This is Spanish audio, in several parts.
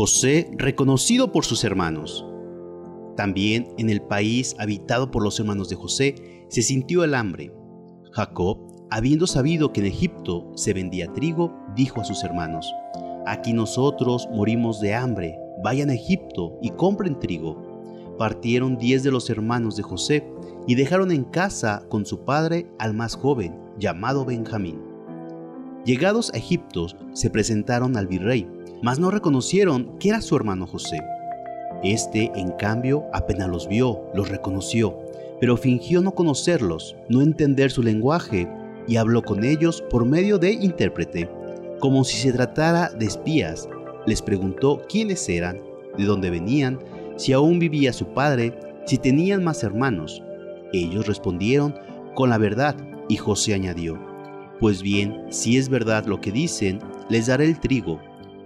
José reconocido por sus hermanos. También en el país habitado por los hermanos de José se sintió el hambre. Jacob, habiendo sabido que en Egipto se vendía trigo, dijo a sus hermanos, Aquí nosotros morimos de hambre, vayan a Egipto y compren trigo. Partieron diez de los hermanos de José y dejaron en casa con su padre al más joven, llamado Benjamín. Llegados a Egipto, se presentaron al virrey, mas no reconocieron que era su hermano José. Este, en cambio, apenas los vio, los reconoció, pero fingió no conocerlos, no entender su lenguaje, y habló con ellos por medio de intérprete, como si se tratara de espías. Les preguntó quiénes eran, de dónde venían, si aún vivía su padre, si tenían más hermanos. Ellos respondieron con la verdad, y José añadió, Pues bien, si es verdad lo que dicen, les daré el trigo.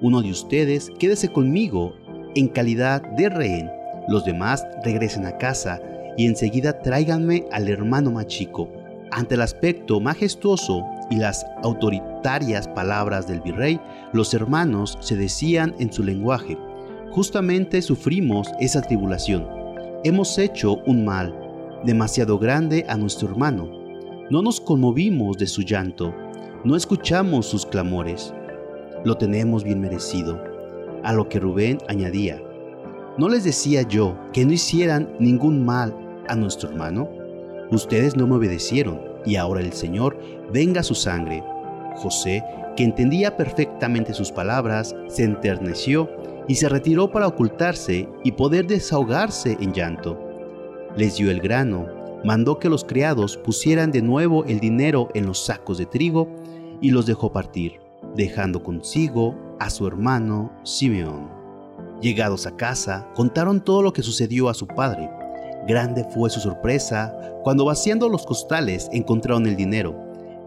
Uno de ustedes quédese conmigo en calidad de rehén. Los demás regresen a casa y enseguida tráiganme al hermano más chico. Ante el aspecto majestuoso y las autoritarias palabras del virrey, los hermanos se decían en su lenguaje, justamente sufrimos esa tribulación. Hemos hecho un mal demasiado grande a nuestro hermano. No nos conmovimos de su llanto, no escuchamos sus clamores. Lo tenemos bien merecido a lo que Rubén añadía, ¿no les decía yo que no hicieran ningún mal a nuestro hermano? Ustedes no me obedecieron, y ahora el Señor venga su sangre. José, que entendía perfectamente sus palabras, se enterneció y se retiró para ocultarse y poder desahogarse en llanto. Les dio el grano, mandó que los criados pusieran de nuevo el dinero en los sacos de trigo y los dejó partir, dejando consigo a su hermano Simeón. Llegados a casa, contaron todo lo que sucedió a su padre. Grande fue su sorpresa cuando vaciando los costales encontraron el dinero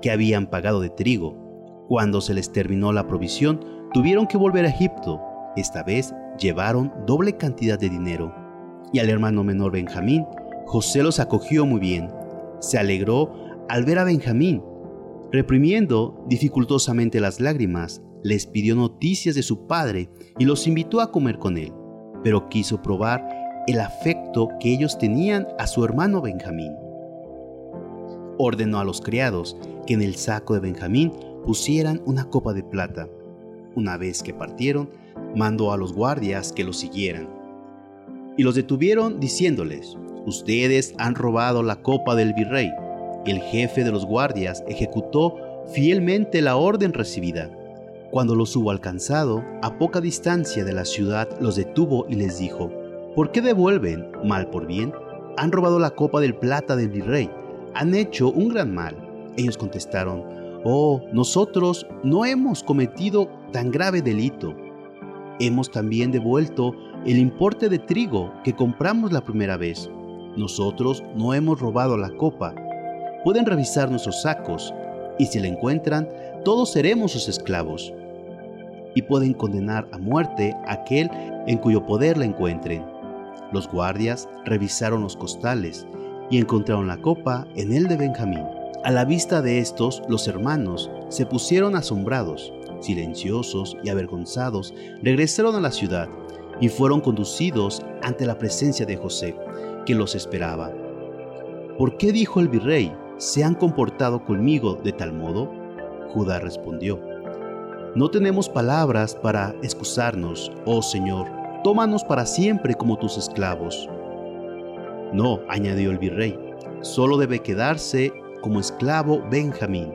que habían pagado de trigo. Cuando se les terminó la provisión, tuvieron que volver a Egipto. Esta vez llevaron doble cantidad de dinero. Y al hermano menor Benjamín, José los acogió muy bien. Se alegró al ver a Benjamín. Reprimiendo dificultosamente las lágrimas, les pidió noticias de su padre y los invitó a comer con él, pero quiso probar el afecto que ellos tenían a su hermano Benjamín. Ordenó a los criados que en el saco de Benjamín pusieran una copa de plata. Una vez que partieron, mandó a los guardias que los siguieran. Y los detuvieron diciéndoles, ustedes han robado la copa del virrey. El jefe de los guardias ejecutó fielmente la orden recibida cuando los hubo alcanzado, a poca distancia de la ciudad los detuvo y les dijo, ¿por qué devuelven mal por bien? Han robado la copa del plata del virrey, han hecho un gran mal. Ellos contestaron, oh, nosotros no hemos cometido tan grave delito. Hemos también devuelto el importe de trigo que compramos la primera vez. Nosotros no hemos robado la copa. Pueden revisar nuestros sacos y si la encuentran, todos seremos sus esclavos. Y pueden condenar a muerte a aquel en cuyo poder la encuentren. Los guardias revisaron los costales y encontraron la copa en el de Benjamín. A la vista de estos, los hermanos se pusieron asombrados, silenciosos y avergonzados, regresaron a la ciudad y fueron conducidos ante la presencia de José, que los esperaba. ¿Por qué dijo el virrey, se han comportado conmigo de tal modo? Judá respondió, No tenemos palabras para excusarnos, oh Señor, tómanos para siempre como tus esclavos. No, añadió el virrey, solo debe quedarse como esclavo Benjamín.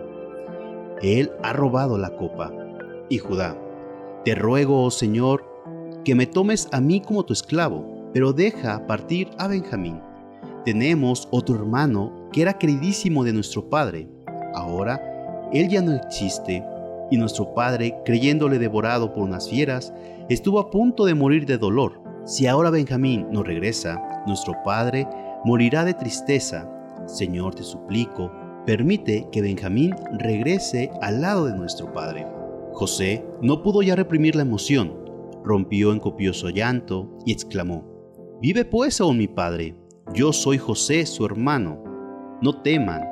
Él ha robado la copa. Y Judá, te ruego, oh Señor, que me tomes a mí como tu esclavo, pero deja partir a Benjamín. Tenemos otro hermano que era queridísimo de nuestro padre. Ahora él ya no existe, y nuestro padre, creyéndole devorado por unas fieras, estuvo a punto de morir de dolor. Si ahora Benjamín no regresa, nuestro padre morirá de tristeza. Señor, te suplico, permite que Benjamín regrese al lado de nuestro padre. José no pudo ya reprimir la emoción, rompió en copioso llanto y exclamó, Vive pues aún mi padre, yo soy José, su hermano. No teman,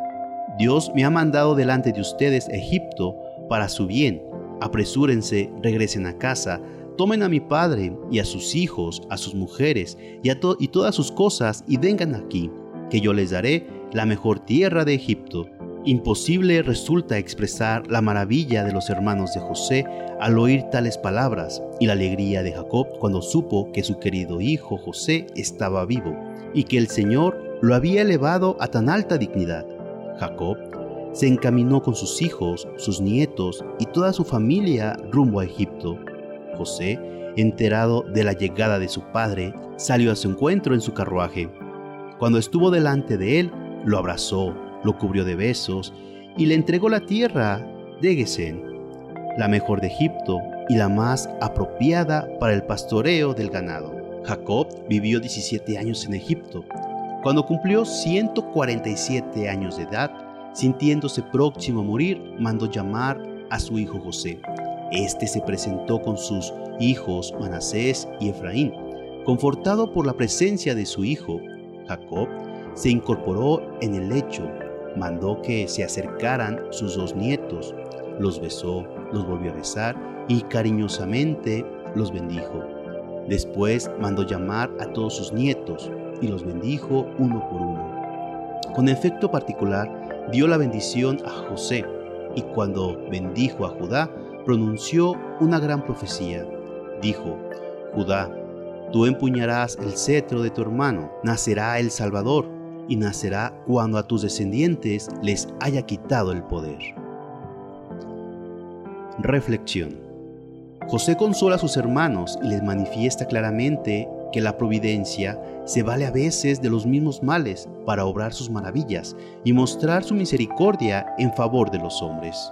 Dios me ha mandado delante de ustedes a Egipto para su bien. Apresúrense, regresen a casa, tomen a mi padre y a sus hijos, a sus mujeres y, a y todas sus cosas y vengan aquí, que yo les daré la mejor tierra de Egipto. Imposible resulta expresar la maravilla de los hermanos de José al oír tales palabras y la alegría de Jacob cuando supo que su querido hijo José estaba vivo y que el Señor lo había elevado a tan alta dignidad. Jacob se encaminó con sus hijos, sus nietos y toda su familia rumbo a Egipto. José, enterado de la llegada de su padre, salió a su encuentro en su carruaje. Cuando estuvo delante de él, lo abrazó, lo cubrió de besos y le entregó la tierra de Gesén, la mejor de Egipto y la más apropiada para el pastoreo del ganado. Jacob vivió 17 años en Egipto. Cuando cumplió 147 años de edad, sintiéndose próximo a morir, mandó llamar a su hijo José. Este se presentó con sus hijos Manasés y Efraín. Confortado por la presencia de su hijo, Jacob se incorporó en el lecho, mandó que se acercaran sus dos nietos, los besó, los volvió a besar y cariñosamente los bendijo. Después mandó llamar a todos sus nietos y los bendijo uno por uno. Con efecto particular, dio la bendición a José y cuando bendijo a Judá, pronunció una gran profecía. Dijo, Judá, tú empuñarás el cetro de tu hermano, nacerá el Salvador, y nacerá cuando a tus descendientes les haya quitado el poder. Reflexión. José consola a sus hermanos y les manifiesta claramente que la providencia se vale a veces de los mismos males para obrar sus maravillas y mostrar su misericordia en favor de los hombres.